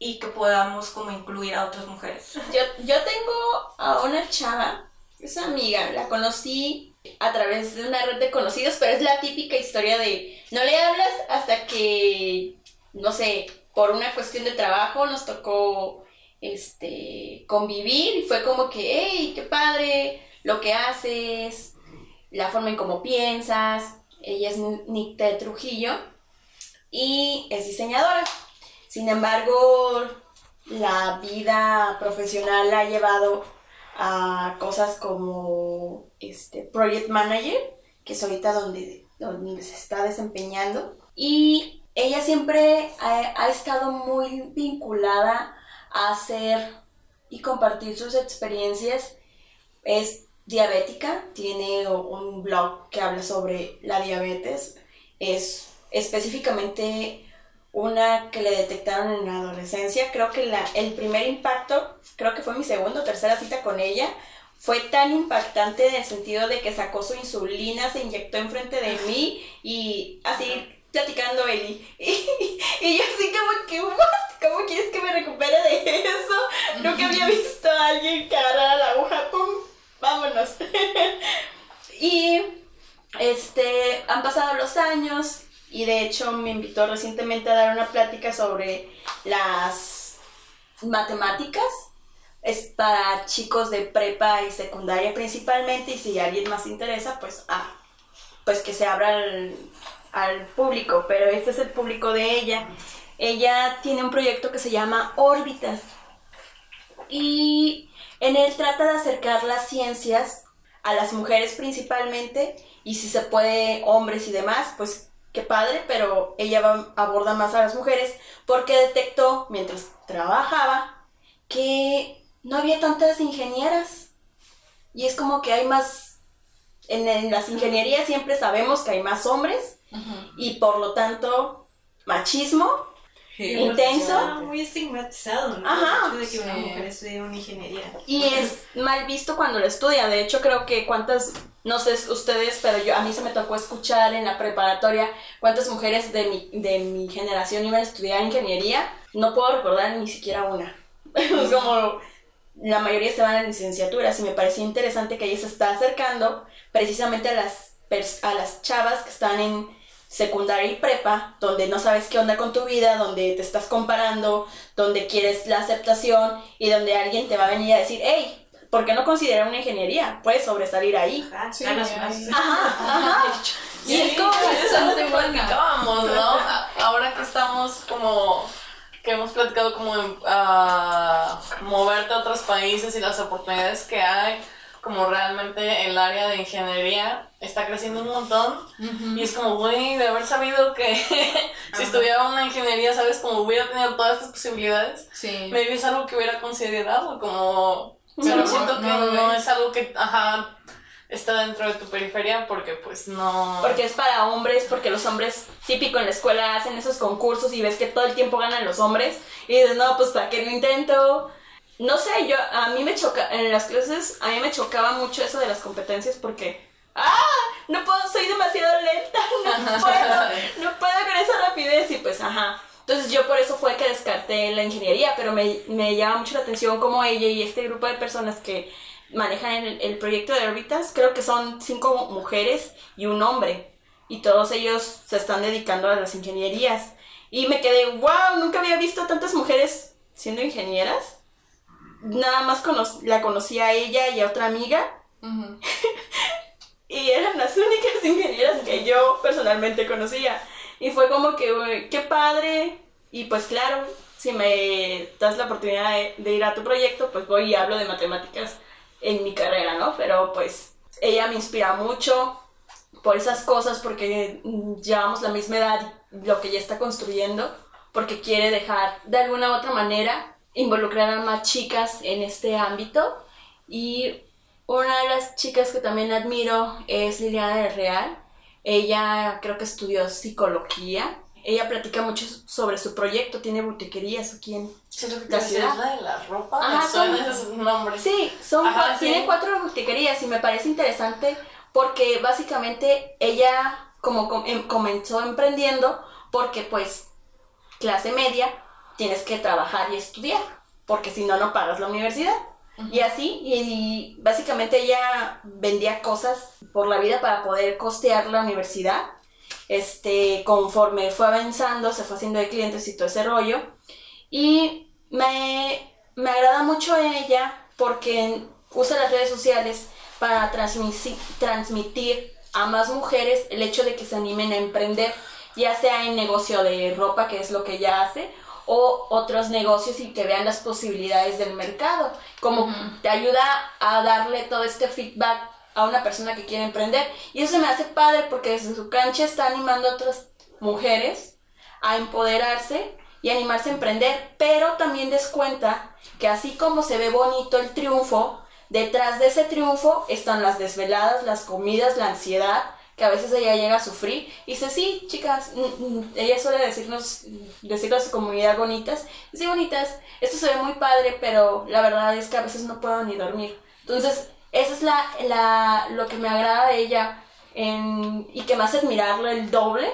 y que podamos como incluir a otras mujeres. Yo, yo tengo a una chava, es amiga, la conocí a través de una red de conocidos, pero es la típica historia de no le hablas hasta que, no sé, por una cuestión de trabajo nos tocó este convivir y fue como que, hey, qué padre lo que haces, la forma en cómo piensas, ella es Nicte Trujillo y es diseñadora. Sin embargo, la vida profesional la ha llevado a cosas como este project manager, que es ahorita donde, donde se está desempeñando. Y ella siempre ha, ha estado muy vinculada a hacer y compartir sus experiencias. Es diabética, tiene un blog que habla sobre la diabetes, es específicamente una que le detectaron en la adolescencia, creo que la, el primer impacto, creo que fue mi segunda o tercera cita con ella, fue tan impactante en el sentido de que sacó su insulina, se inyectó enfrente de mí y así platicando Eli. *laughs* Y, yo así como que, ¿Cómo quieres que me recupere de eso? Nunca había visto a alguien que agarrara la aguja, ¡pum! vámonos. *laughs* y este, han pasado los años y de hecho me invitó recientemente a dar una plática sobre las matemáticas. Es para chicos de prepa y secundaria principalmente y si alguien más interesa, pues, ah, pues que se abra al público, pero este es el público de ella. Ella tiene un proyecto que se llama Órbitas y en él trata de acercar las ciencias a las mujeres principalmente y si se puede hombres y demás, pues qué padre, pero ella aborda más a las mujeres porque detectó mientras trabajaba que no había tantas ingenieras. Y es como que hay más en, las ingenierías siempre sabemos que hay más hombres y por lo tanto machismo intenso. muy estigmatizado, ¿no? Ajá. de que una mujer estudie una ingeniería. Y es mal visto cuando lo estudia. De hecho, creo que cuántas, no sé ustedes, pero yo a mí se me tocó escuchar en la preparatoria cuántas mujeres de mi, de mi generación iban a estudiar ingeniería. No puedo recordar ni siquiera una. *laughs* es como la mayoría se van a licenciaturas y me parecía interesante que ella se está acercando precisamente a las, a las chavas que están en secundaria y prepa, donde no sabes qué onda con tu vida, donde te estás comparando, donde quieres la aceptación y donde alguien te va a venir a decir, hey, ¿por qué no considerar una ingeniería? Puedes sobresalir ahí. Ajá, sí, ajá, *laughs* Y es como ¿no? Ahora que estamos como que hemos platicado como a moverte a otros países y las oportunidades que hay como realmente el área de ingeniería está creciendo un montón. Y es como, güey, de haber sabido que *laughs* si estudiaba una ingeniería, ¿sabes? Como hubiera tenido todas estas posibilidades, sí. maybe es algo que hubiera considerado, como, pero siento que no, es algo que, ajá, está dentro de tu periferia porque pues no... Porque es para hombres, porque los hombres típico en la escuela hacen esos concursos y ves que todo el tiempo ganan los hombres y dices, no, pues para qué lo intento no sé, yo, a mí me choca, en las clases, a mí me chocaba mucho eso de las competencias porque, ¡ah! No puedo, soy demasiado lenta, *laughs* no puedo, no puedo con esa rapidez y pues, ajá. Entonces yo por eso fue que descarté la ingeniería, pero me, me llama mucho la atención como ella y este grupo de personas que manejan el, el proyecto de órbitas, creo que son cinco mujeres y un hombre, y todos ellos se están dedicando a las ingenierías. Y me quedé, wow, nunca había visto tantas mujeres siendo ingenieras nada más la conocía a ella y a otra amiga. *laughs* y eran las únicas *laughs* ingenieras que yo personalmente conocía. Y fue como que, qué padre. Y pues claro, si me das la oportunidad de, ir a tu proyecto, pues voy y hablo de matemáticas en mi carrera, ¿no? Pero pues ella me inspira mucho por esas cosas, porque llevamos la misma edad, lo que ella está construyendo, porque quiere dejar de alguna u otra manera involucrar a más chicas en este ámbito. Y una de las chicas que también admiro es Liliana del Real. Ella creo que estudió psicología. Ella platica mucho sobre su proyecto, tiene boutiquerías aquí en la ciudad. la de la ropa? Ajá, son, esos nombres. Sí, son tiene cuatro boutiquerías y me parece interesante porque básicamente ella como em, comenzó emprendiendo porque pues clase media tienes que trabajar y estudiar porque si no no pagas la universidad. Y así, y, básicamente ella vendía cosas por la vida para poder costear la universidad. Este, conforme fue avanzando, se fue haciendo de clientes y todo ese rollo. Y me, me agrada mucho ella porque usa las redes sociales para transmitir, transmitir a más mujeres el hecho de que se animen a emprender, ya sea en negocio de ropa, que es lo que ella hace, o otros negocios y que vean las posibilidades del mercado. Como te ayuda a darle todo este feedback a una persona que quiere emprender. Y eso me hace padre porque desde su cancha está animando a otras mujeres a empoderarse y animarse a emprender, pero también descuenta que así como se ve bonito el triunfo, detrás de ese triunfo están las desveladas, las comidas, la ansiedad, que a veces ella llega a sufrir. Y dice, sí, chicas, mm, mm", ella suele decirnos, decirle a su comunidad bonitas, sí, bonitas, esto se ve muy padre, pero la verdad es que a veces no puedo ni dormir. Entonces, eso es la, la, lo que me agrada de ella y que me hace admirarlo el doble,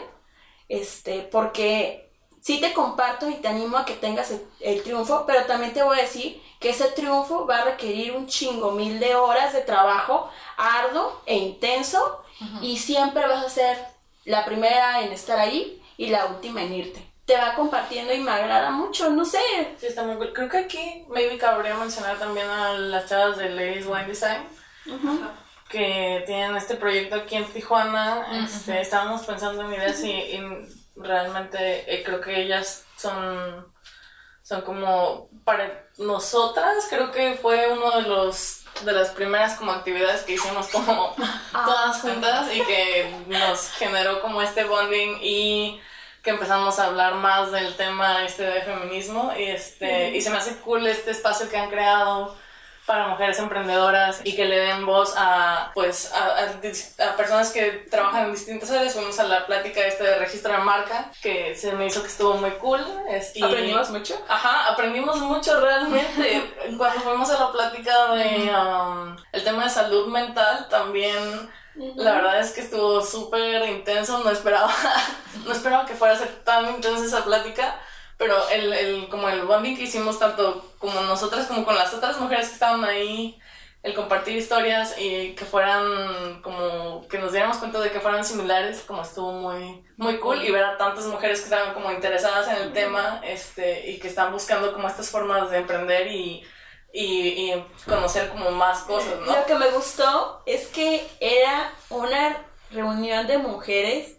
este, porque sí te comparto y te animo a que tengas el, el, triunfo, pero también te voy a decir que ese triunfo va a requerir un chingo mil de horas de trabajo arduo e intenso y siempre vas a ser la primera en estar ahí y la última en irte. Te va compartiendo y me agrada mucho, no sé. Sí, está muy cool. Creo que aquí maybe cabría mencionar también a las chavas de Ladies Wine Design. Que tienen este proyecto aquí en Tijuana. este, estábamos pensando en ideas y, realmente eh, creo que ellas son, son como para nosotras, creo que fue uno de los de las primeras como actividades que hicimos como *laughs* ah, todas juntas y que nos generó como este bonding y que empezamos a hablar más del tema este de feminismo y este y se me hace cool este espacio que han creado para mujeres emprendedoras y que le den voz a pues a, personas que trabajan en distintas áreas. Fuimos a la plática este de registro de marca que se me hizo que estuvo muy cool. ¿Aprendimos mucho? Ajá, aprendimos mucho realmente. *laughs* Cuando fuimos a la plática de um, el tema de salud mental también la verdad es que estuvo súper intenso, no esperaba, *laughs* no esperaba que fuera a ser tan intensa esa plática, pero el, el, como el bonding que hicimos tanto como nosotras como con las otras mujeres que estaban ahí, el compartir historias y que fueran como que nos diéramos cuenta de que fueran similares, como estuvo muy muy cool y ver a tantas mujeres que estaban como interesadas en el tema este y que están buscando como estas formas de emprender y y, y conocer como más cosas, ¿no? Lo que me gustó es que era una reunión de mujeres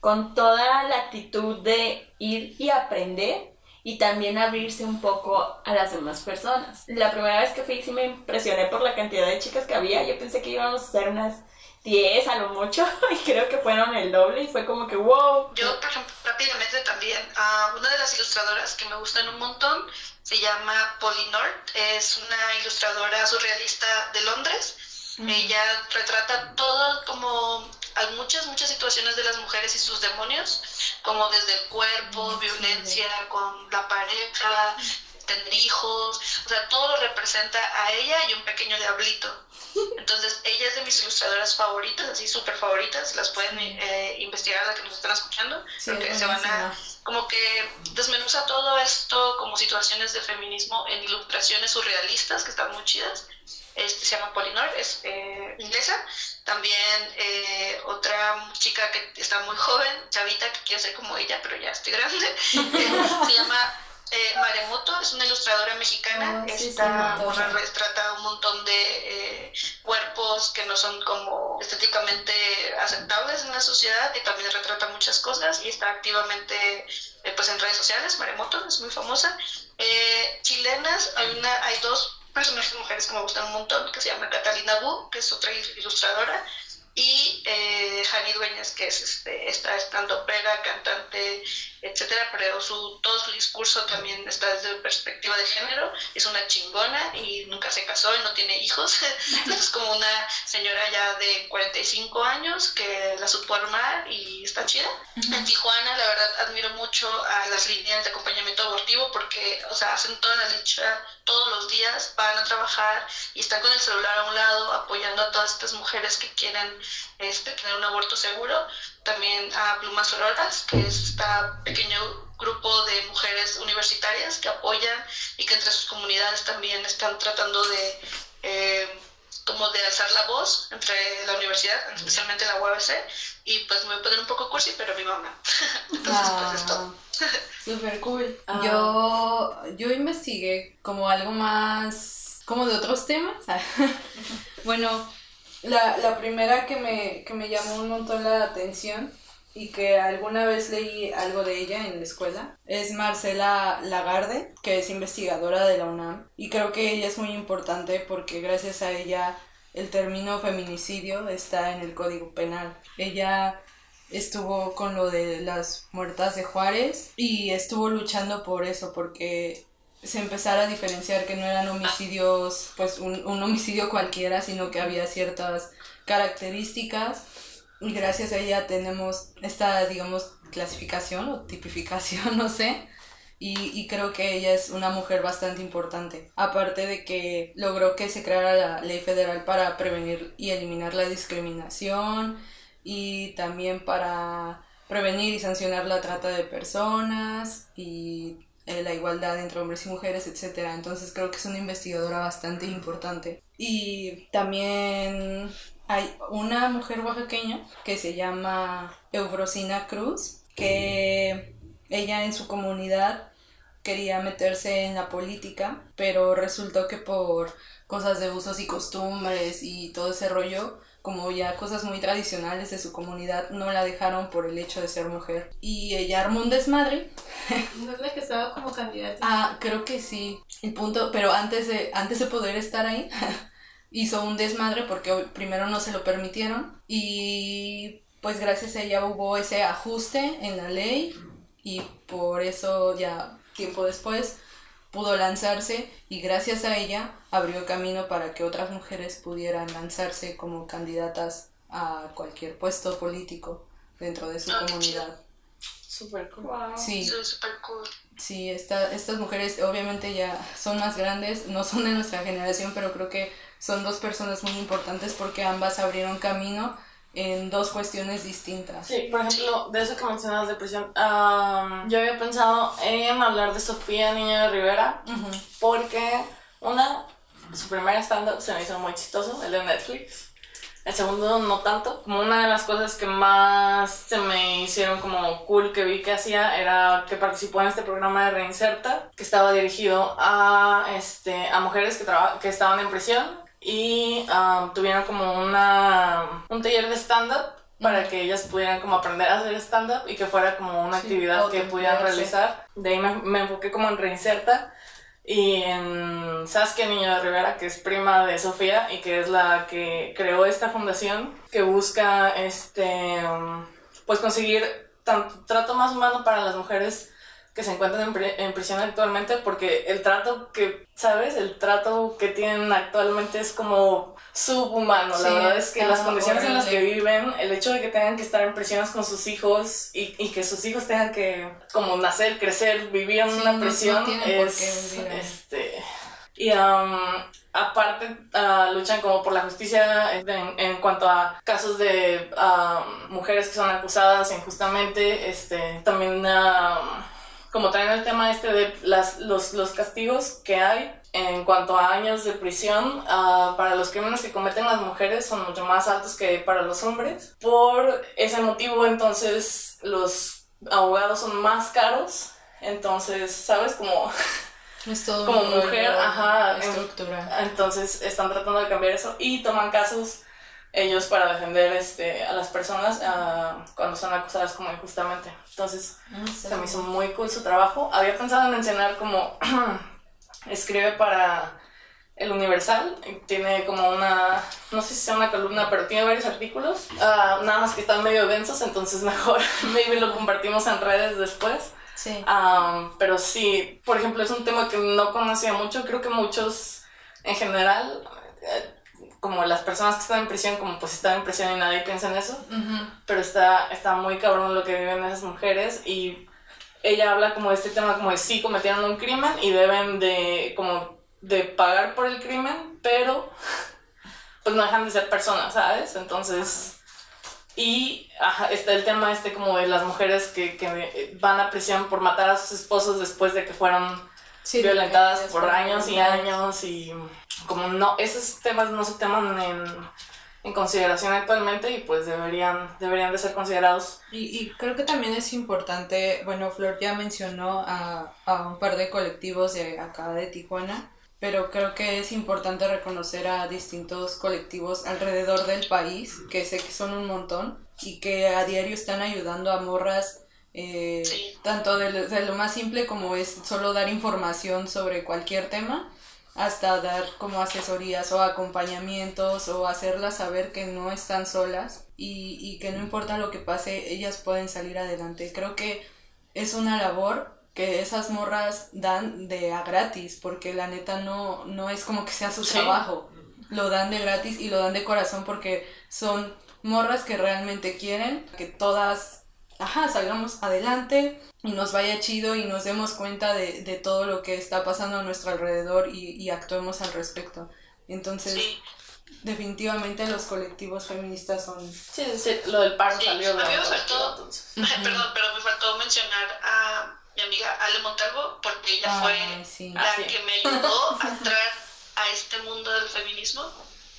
con toda la actitud de ir y aprender y también abrirse un poco a las demás personas. La primera vez que fui sí me impresioné por la cantidad de chicas que había. Yo pensé que íbamos a ser unas 10 a lo mucho *laughs* y creo que fueron el doble y fue como que wow. Yo, por ejemplo, rápidamente también, a una de las ilustradoras que me gustan un montón se llama Polly North, es una ilustradora surrealista de Londres. Ella retrata todo como hay muchas, muchas situaciones de las mujeres y sus demonios, como desde el cuerpo, violencia con la pareja, tener hijos, o sea, todo lo representa a ella y un pequeño diablito. Entonces, ella es de mis ilustradoras favoritas, así súper favoritas, las pueden eh, investigar las que nos están escuchando, porque se van a, como que desmenuza todo esto como situaciones de feminismo en ilustraciones surrealistas que están muy chidas. Este, se llama Polinor, es eh, inglesa. También eh, otra chica que está muy joven, chavita, que quiere ser como ella, pero ya estoy grande, *laughs* se llama Eh, Maremoto es una ilustradora mexicana. Oh, sí, sí, Esta morra retrata un montón de eh, cuerpos que no son como estéticamente aceptables en la sociedad y también retrata muchas cosas y está activamente eh, pues en redes sociales. Maremoto es muy famosa. Eh, chilenas, hay, una, hay dos personajes mujeres que me gustan un montón, que se llama Catalina Bu, que es otra ilustradora, y eh, Jani Dueñas, que es este, esta estandopera, cantante, etcétera, pero su, todo su discurso también está desde perspectiva de género, es una chingona y nunca se casó y no tiene hijos, *laughs* entonces es como una señora ya de 45 años que la supo armar y está chida. En Tijuana, la verdad, admiro mucho a las líneas de acompañamiento abortivo porque, o sea, hacen toda la lucha todos los días, van a trabajar y están con el celular a un lado apoyando a todas estas mujeres que quieren este, tener un aborto seguro. También a Plumas Auroras, que es este pequeño grupo de mujeres universitarias que apoyan y que entre sus comunidades también están tratando de... Eh, como de alzar la voz entre la universidad, especialmente la UABC, y pues me voy a poner un poco cursi, pero mi mamá. *laughs* Entonces, pues es todo. Súper cool. Ah. Yo, yo investigué como algo más, como de otros temas. *laughs* bueno, la, la primera que me, que me llamó un montón la atención y que alguna vez leí algo de ella en la escuela es Marcela Lagarde, que es investigadora de la UNAM. Y creo que ella es muy importante porque gracias a ella el término feminicidio está en el Código Penal. Ella estuvo con lo de las muertas de Juárez y estuvo luchando por eso, porque se empezara a diferenciar que no eran homicidios, pues un, un homicidio cualquiera, sino que había ciertas características gracias a ella tenemos esta, digamos, clasificación o tipificación, *laughs* no sé. Y, y creo que ella es una mujer bastante importante. Aparte de que logró que se creara la ley federal para prevenir y eliminar la discriminación y también para prevenir y sancionar la trata de personas y eh, la igualdad entre hombres y mujeres, etc. Entonces creo que es una investigadora bastante importante. Y también hay una mujer oaxaqueña que se llama Eufrosina Cruz, que ella en su comunidad quería meterse en la política, pero resultó que por cosas de usos y costumbres y todo ese rollo, como ya cosas muy tradicionales de su comunidad, no la dejaron por el hecho de ser mujer. Y ella armó un desmadre. *laughs* ¿No es la que estaba como candidata? Ah, creo que sí. El punto, pero antes de, antes de poder estar ahí, *laughs* hizo un desmadre porque primero no se lo permitieron y pues gracias a ella hubo ese ajuste en la ley y por eso ya tiempo después pudo lanzarse y gracias a ella abrió camino para que otras mujeres pudieran lanzarse como candidatas a cualquier puesto político dentro de su qué comunidad. Súper cool. Wow. Sí, Eso es súper cool. sí, esta- estas mujeres obviamente ya son más grandes, no son de nuestra generación, pero creo que son dos personas muy importantes porque ambas abrieron camino en dos cuestiones distintas. Sí, por ejemplo, de eso que mencionas de prisión, am, yo había pensado en hablar de Sofía Niño de Rivera, porque una, su primer stand-up se me hizo muy chistoso, el de Netflix. El segundo no tanto. Como una de las cosas que más se me hicieron como cool que vi que hacía era que participó en este programa de Reinserta, que estaba dirigido a, este, a mujeres que, que estaban en prisión y um, tuvieron como una, un taller de stand-up para que ellas pudieran como aprender a hacer stand-up y que fuera como una Sí, actividad que pudieran autoemplearse. realizar. De ahí me, me enfoqué como en Reinserta y en Saskia Niño de Rivera, que es prima de Sofía y que es la que creó esta fundación que busca este pues conseguir tanto trato más humano para las mujeres que se encuentran en, pri- en prisión actualmente porque el trato que, ¿sabes? El trato que tienen actualmente es como subhumano. Sí, la verdad es que las condiciones en las que viven, el hecho de que tengan que estar en prisiones con sus hijos y, y que sus hijos tengan que como nacer, crecer, vivir en Sí, una no prisión es este y um, aparte ah, luchan como por la justicia en, en cuanto a casos de um, mujeres que son acusadas injustamente este también um, como traen el tema este de las, los, los castigos que hay en cuanto a años de prisión ah, para los crímenes que cometen las mujeres son mucho más altos que para los hombres. Por ese motivo entonces los abogados son más caros Entonces, ¿sabes? Como, Es todo como mujer, ajá. en- Estructura. entonces están tratando de cambiar eso y toman casos ellos para defender este, a las personas ah, cuando son acosadas como injustamente. Entonces se me hizo muy cool su trabajo. Había pensado en mencionar como *clears throat* escribe para el Universal, tiene como una, no sé si sea una columna, pero tiene varios artículos, ah, nada más que están medio densos, entonces *laughs* mejor maybe lo compartimos en redes después. Sí. Pero sí, por ejemplo, es un tema que no conocía mucho. Creo que muchos, en general, eh, como las personas que están en prisión, como pues están en prisión y nadie piensa en eso. Pero está, está muy cabrón lo que viven esas mujeres y ella habla como de este tema como de sí cometieron un crimen y deben de como de pagar por el crimen, pero pues no dejan de ser personas, ¿sabes? Entonces... Y ajá, está el tema este como de las mujeres que, que van a prisión por matar a sus esposos después de que fueron Sí, violentadas por años y años y como no, esos temas no se toman en, en consideración actualmente y pues deberían, deberían de ser considerados. Y, y creo que también es importante, bueno, Flor ya mencionó a, a un par de colectivos de acá de Tijuana, pero creo que es importante reconocer a distintos colectivos alrededor del país, que sé que son un montón, y que a diario están ayudando a morras, eh, Sí. tanto de lo, de lo más simple como es solo dar información sobre cualquier tema, hasta dar como asesorías o acompañamientos o hacerlas saber que no están solas y, y que no importa lo que pase, ellas pueden salir adelante. Creo que es una labor que esas morras dan de a gratis, porque la neta no, no es como que sea su Sí. trabajo. Lo dan de gratis y lo dan de corazón porque son morras que realmente quieren que todas, ajá, salgamos adelante y nos vaya chido y nos demos cuenta de, de todo lo que está pasando a nuestro alrededor y, y actuemos al respecto. Entonces, Sí, definitivamente los colectivos feministas son... Sí, sí, sí, lo del paro Sí, salió de a mí me faltó-. *laughs* Perdón, pero me faltó mencionar a mi amiga Ale Montalvo porque ella Ay, fue sí. la Ah, sí. que me ayudó a entrar a este mundo del feminismo.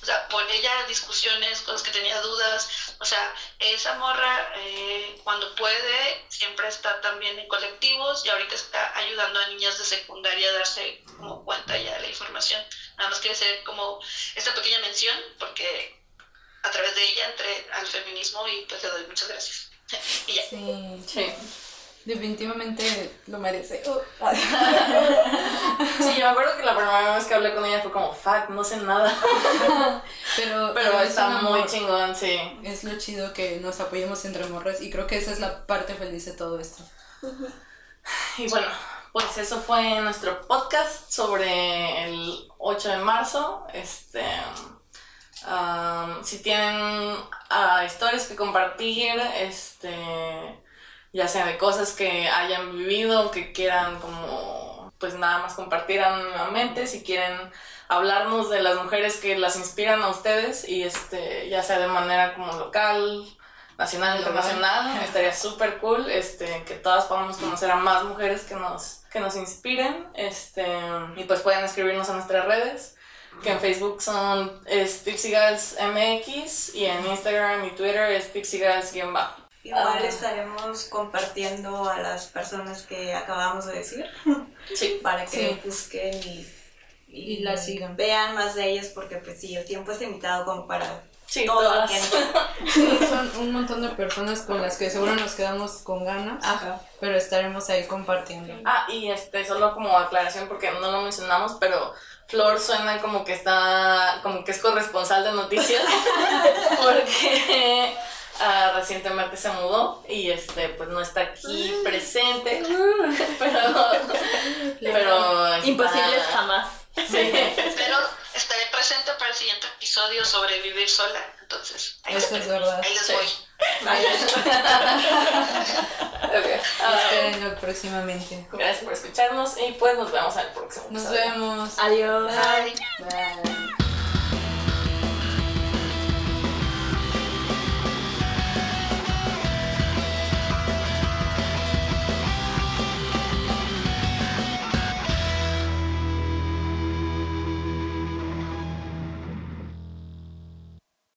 O sea, por ella discusiones, cosas que tenía dudas. O sea, esa morra eh, cuando puede siempre está también en colectivos y ahorita está ayudando a niñas de secundaria a darse como cuenta ya de la información. Nada más quiere hacer como esta pequeña mención porque a través de ella entré al feminismo y pues le doy muchas gracias. *laughs* y ya. Sí, Sí. Definitivamente lo merece. Oh. sí, yo me acuerdo que la primera vez que hablé con ella fue como, fuck, no sé nada. *laughs* Pero, Pero es está muy amor. chingón, sí. Es lo chido que nos apoyemos entre morras y creo que esa es la parte feliz de todo esto. Y bueno, pues eso fue nuestro podcast sobre el 8 de marzo. Este, um, si tienen ah, historias que compartir, este, ya sea de cosas que hayan vivido, que quieran como, pues nada más compartir anónimamente, si quieren hablarnos de las mujeres que las inspiran a ustedes y este, ya sea de manera como local, nacional, internacional, *laughs* estaría súper cool, este, que todas podamos conocer a más mujeres que nos, que nos inspiren, este, y pues pueden escribirnos a nuestras redes, que en Facebook son es Tipsy Girls MX y en Instagram y Twitter es Tipsy Girls-bajo. Igual Ah. estaremos compartiendo a las personas que acabamos de decir *laughs* Sí. para que Sí. busquen y, Y las sigan. vean más de ellas porque pues sí, el tiempo es limitado como para Sí, todo todas. lo que *laughs* Sí, son un montón de personas con las que seguro nos quedamos con ganas, Ajá. pero estaremos ahí compartiendo. Ah, y este, solo como aclaración porque no lo mencionamos, pero Flor suena como que está, como que es corresponsal de noticias, *laughs* porque ah, recientemente se mudó y este, pues no está aquí presente, *laughs* pero, pero está- Imposibles jamás. Sí. Pero estaré presente para el siguiente episodio sobre vivir sola. Entonces, ahí, Eso es verdad. ahí les Sí. voy. *laughs* Ok. Ah, Espérenlo próximamente. gracias por escucharnos y pues nos vemos en el próximo Nos episodio. vemos. Adiós. Bye. Bye.